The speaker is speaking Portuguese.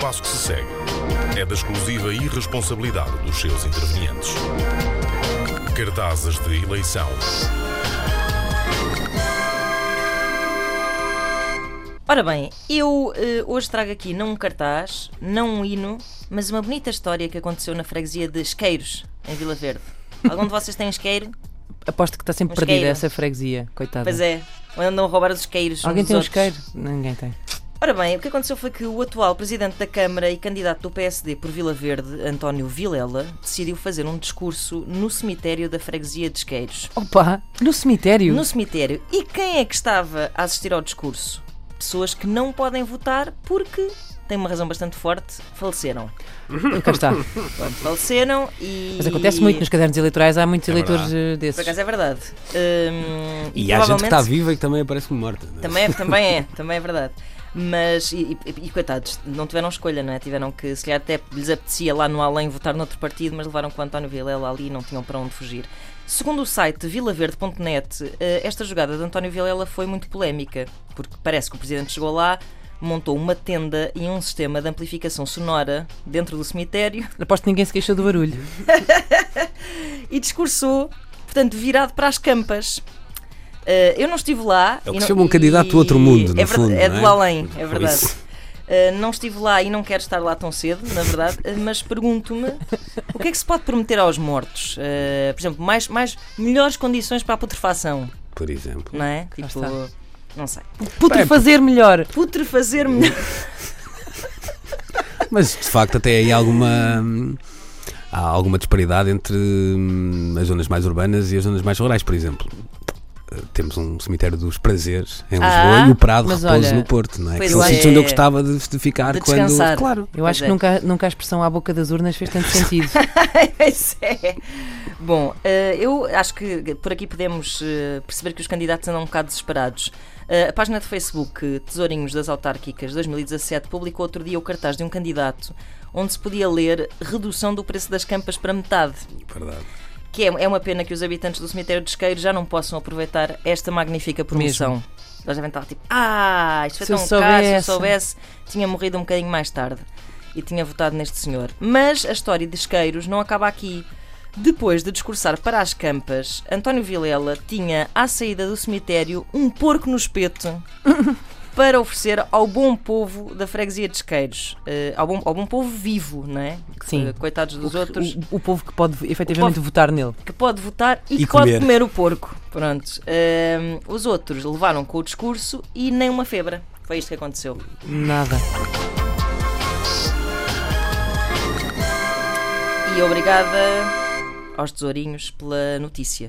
espaço que se segue é da exclusiva irresponsabilidade dos seus intervenientes. Cartazes de eleição. Ora bem, eu eh, hoje trago aqui não um cartaz, não um hino, mas uma bonita história que aconteceu na freguesia de Esqueiros, em Vila Verde. Algum de vocês tem esqueiro? Aposto que está sempre Um perdida isqueiro. essa freguesia, coitada. Pois é, ou andam a roubar os isqueiros. Alguém tem um outros. isqueiro? Ninguém tem. Ora bem, o que aconteceu foi que o atual presidente da Câmara e candidato do PSD por Vila Verde, António Vilela, decidiu fazer um discurso no cemitério da freguesia de Esqueiros. Opa, no cemitério? No cemitério. E quem é que estava a assistir ao discurso? Pessoas que não podem votar porque, tem uma razão bastante forte, faleceram. Cá está. Pronto, faleceram e. Mas acontece muito nos cadernos eleitorais, há muitos É eleitores verdade. eh, Por desses. acaso é verdade. Hum, E há gente que está viva e que também aparece como morta. Também, é- também é, também é verdade. Mas, e, e- e coitados, não tiveram escolha, não é? Tiveram que, se calhar até lhes apetecia lá no além votar noutro partido, mas levaram com o António Vilela ali e não tinham para onde fugir. Segundo o site vilaverde.net, eh, esta jogada de António Vilela foi muito polémica, porque parece que o presidente chegou lá, montou uma tenda e um sistema de amplificação sonora dentro do cemitério Aposto que ninguém se queixou do barulho. e discursou, portanto, virado para as campas. Eh, eu não estive lá. É o que não- chama um candidato do outro mundo, no é, fundo, é não do é? além, é verdade. Uh, não estive lá e não quero estar lá tão cedo, na verdade, uh, mas pergunto-me o que é que se pode prometer aos mortos? Uh, por exemplo, mais, mais melhores condições para a putrefação, Por exemplo. não é? Tipo, não sei. Putre fazer melhor. Putrefazer melhor. Mas de facto até aí há alguma. Há alguma disparidade entre hum, as zonas mais urbanas e as zonas mais rurais, por exemplo. Eh, Temos um cemitério dos prazeres em Ah, Lisboa e o Prado repouso no Porto, não é? São é. sítios onde eu gostava de, de ficar De quando. descansar. Claro. Eu acho Pois que é. nunca, nunca a expressão à boca das urnas fez tanto sentido. Pois é. Bom, uh, eu acho que por aqui podemos uh, perceber que os candidatos andam um bocado desesperados. Uh, a página de Facebook Tesourinhos das Autárquicas 2017 publicou outro dia o cartaz de um candidato onde se podia ler redução do preço das campas para metade. Verdade. Que é, é uma pena que os habitantes do cemitério de Esqueiro já não possam aproveitar esta magnífica promoção. Eles devem estar tipo, ah, isto foi Se tão caro, se eu soubesse." soubesse, tinha morrido um bocadinho mais tarde e tinha votado neste senhor. Mas a história de Esqueiros não acaba aqui. Depois de discursar para as campas, António Vilela tinha à saída do cemitério um porco no espeto para oferecer ao bom povo da freguesia de Esqueiros. Eh, ao, bom, ao bom povo vivo, não é? Sim. Eh, coitados dos O- outros O, o povo que pode efetivamente votar nele. que pode votar e, E que pode comer. comer o porco. Pronto. Ahm, os outros levaram com o discurso e nem uma febra. Foi isto que aconteceu. Nada. E obrigada aos tesourinhos pela notícia.